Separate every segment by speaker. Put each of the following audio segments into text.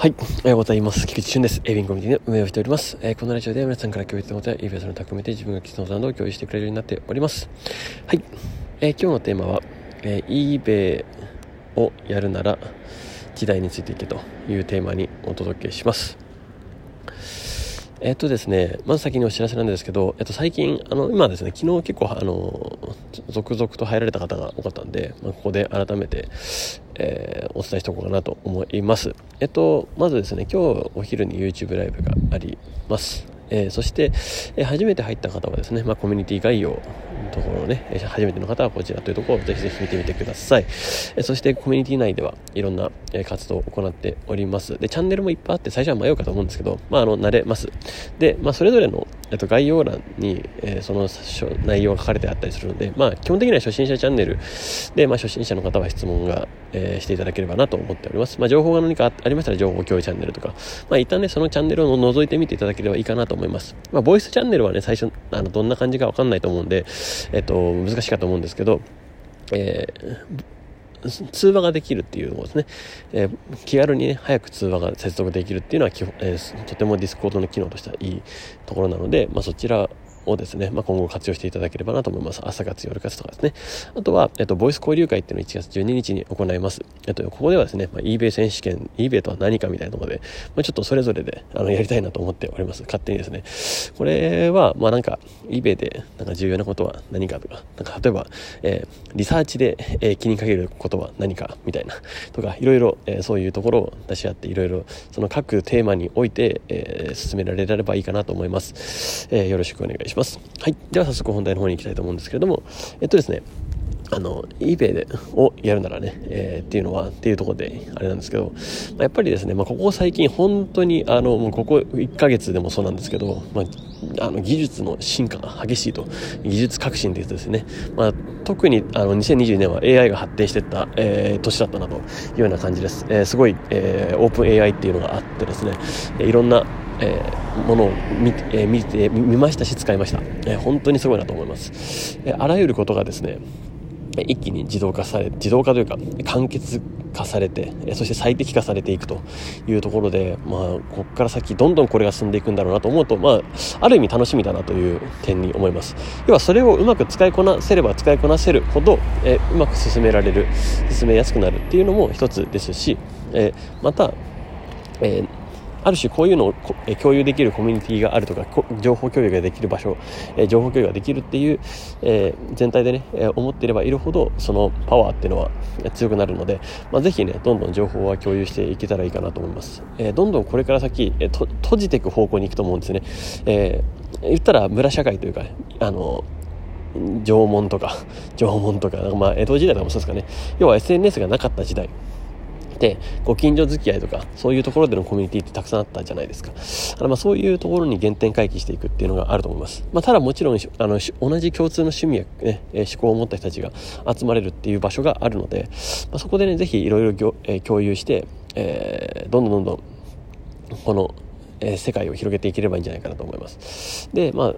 Speaker 1: はい。おはようございます。菊池俊です。エビンコミュニティの運営をしております。えー、このラジオでは皆さんから共有のことや、イベントの匠めて自分が基礎の単語を共有してくれるようになっております。はい。えー、今日のテーマは、えー、eBay をやるなら時代についていけというテーマにお届けします。えっとですね、まず先にお知らせなんですけど、えっと、最近、あの、今ですね、昨日結構、あの、続々と入られた方が多かったんで、まあ、ここで改めて、えー、お伝えしておこうかなと思います。えっと、まずですね、今日お昼に YouTube ライブがあります。えー、そして、えー、初めて入った方はですね、まあ、コミュニティ概要ところをね、初めての方はこちらというところをぜひぜひ見てみてください。そしてコミュニティ内ではいろんな、活動を行っております。で、チャンネルもいっぱいあって最初は迷うかと思うんですけど、まあ、あの、慣れます。で、まあ、それぞれの、えっと、概要欄に、えその内容が書かれてあったりするので、まあ、基本的には初心者チャンネルで、まあ、初心者の方は質問が、えしていただければなと思っております。まあ、情報が何かありましたら情報共有チャンネルとか、まあ、一旦ね、そのチャンネルを覗いてみていただければいいかなと思います。まあ、ボイスチャンネルはね、最初、あの、どんな感じかわかんないと思うんで、えっと、難しいかと思うんですけど、えー、通話ができるっていうのをですね。えー、気軽にね、早く通話が接続できるっていうのは基本、えー、とてもディスコードの機能としてはいいところなので、まあ、そちらをですね、まあ、今後活用していただければなと思います。朝活、夜活とかですね。あとは、えっと、ボイス交流会っていうのを1月12日に行います。えっと、ここではですね、まあ、eBay 選手権、eBay とは何かみたいなところで、まあ、ちょっとそれぞれで、あの、やりたいなと思っております。勝手にですね。これは、まあ、なんか、eBay で、なんか重要なことは何かとか、なんか、例えば、えー、リサーチで、えー、気にかけることは何かみたいな、とか、いろいろ、えー、そういうところを出し合って、いろいろ、その各テーマにおいて、えー、進められればいいかなと思います。えー、よろしくお願いします。はい。では早速本題の方に行きたいと思うんですけれども、えっとですね、あの、eBay でをやるならね、えー、っていうのは、っていうところで、あれなんですけど、まあ、やっぱりですね、まあ、ここ最近本当に、あの、もうここ1ヶ月でもそうなんですけど、まあ、あの、技術の進化が激しいと、技術革新って言うとですね、まあ、特に、あの、2022年は AI が発展していった、えー、年だったなというような感じです。えー、すごい、えー、オープン AI っていうのがあってですね、いろんな、えー、ものを見,、えー、見て見ましたし使いました、えー、本当にすごいなと思います、え、あらゆることがですね一気に自動化され自動化というか簡潔化されてそして最適化されていくというところで、まあ、ここから先どんどんこれが進んでいくんだろうなと思うと、まあ、ある意味楽しみだなという点に思います。要はそれをうまく使いこなせれば使いこなせるほど、えうまく進められる進めやすくなるっていうのも一つですし、えまた、えある種こういうのを共有できるコミュニティがあるとか情報共有ができる場所情報共有ができるっていう、え全体でね思っていればいるほどそのパワーっていうのは強くなるので、まあ、ぜひねどんどん情報は共有していけたらいいかなと思います、えどんどんこれから先、え閉じていく方向に行くと思うんですね、えー、言ったら村社会というかねあの縄文とか縄文とかまあ江戸時代とかもそうですかね。要は SNS がなかった時代。でご近所付き合いとかそういうところでのコミュニティってたくさんあったじゃないですかあのまあそういうところに原点回帰していくっていうのがあると思います、まあ、ただもちろんあの同じ共通の趣味や、ね、思考を持った人たちが集まれるっていう場所があるので、まあ、そこでねぜひいろいろ共有して、えー、どんどんどんどんこのえ世界を広げていければいいんじゃないかなと思います。で、まあ、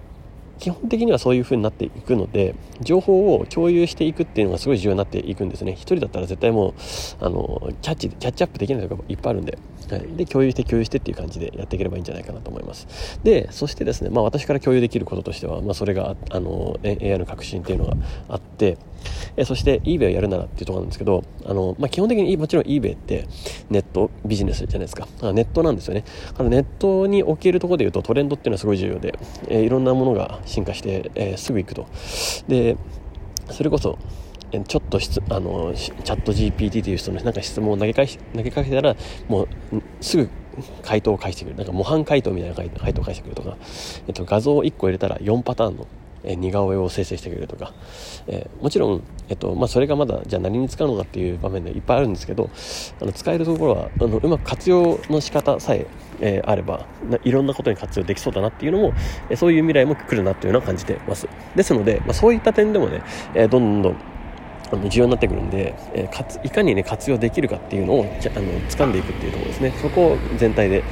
Speaker 1: 基本的にはそういう風になっていくので情報を共有していくっていうのがすごい重要になっていくんですね。一人だったら絶対もうあのキャッチキャッチアップできないとかいっぱいあるんで、はい、で共有して共有してっていう感じでやっていければいいんじゃないかなと思います。でそしてですね、まあ、私から共有できることとしては、まあ、それがあの AI の革新っていうのがあってえそして eBay をやるならっていうところなんですけどあの、まあ、基本的にもちろん eBay ってネットビジネスじゃないですか。ネットなんですよね。あのネットにおけるところでいうとトレンドっていうのはすごい重要で、えいろんなものが進化して、え、すぐ行くと。でそれこそちょっと質あのチャット GPT という人のなんか質問を投げ返し投げかけたらもうすぐ回答を返してくる。なんか模範回答みたいな回答を返してくるとか、えっと、画像を1個入れたら4パターンのえ似顔絵を生成してくれるとか、え、もちろん、えっとまあ、それがまだじゃあ何に使うのかっていう場面でいっぱいあるんですけどあの使えるところはあのうまく活用の仕方さええ、あればいろんなことに活用できそうだなっていうのも、え、そういう未来も来るなっていうのは感じてます。ですので、まあ、そういった点でもね、え、どんどんあの重要になってくるんで、え、かついかにね活用できるかっていうのをじゃあの掴んでいくっていうところですね。そこを全体で、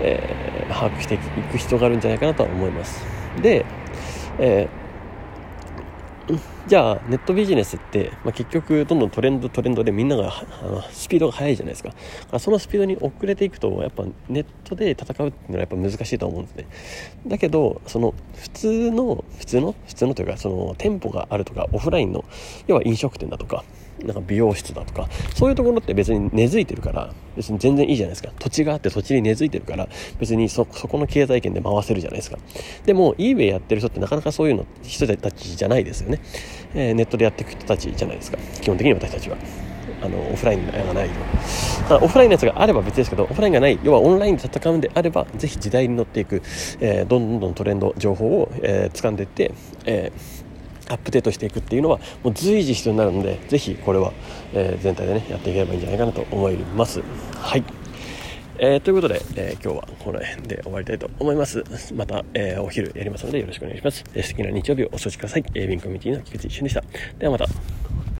Speaker 1: えー、把握していく必要があるんじゃないかなとは思います。で、えーじゃあネットビジネスって、まあ、結局どんどんトレンドトレンドでみんながあのスピードが速いじゃないですか。かそのスピードに遅れていくとやっぱネットで戦うっていうのはやっぱ難しいと思うんですね。だけどその普通の普通の普通のというかその店舗があるとかオフラインの要は飲食店だとかなんか美容室だとかそういうところって別に根付いてるから別に全然いいじゃないですか。土地があって土地に根付いてるから別にそそこの経済圏で回せるじゃないですか。でも eBay やってる人ってなかなかそういうの人たちじゃないですよね、えー、ネットでやっていく人たちじゃないですか。基本的に私たちは。あのオフラインがないとオフラインのやつがあれば別ですけどオフラインがない要はオンラインで戦うんであればぜひ時代に乗っていく、えー、どんどんどんトレンド情報を、えー、掴んでいって、えーアップデートしていくっていうのはもう随時必要になるのでぜひこれは、えー、全体でねやっていければいいんじゃないかなと思いますはいえー、ということで、えー、今日はこの辺で終わりたいと思います。また、えー、お昼やりますのでよろしくお願いします。えー、素敵な日曜日をお過ごしください。えー、ビンコミュニティの菊池俊でした。ではまた。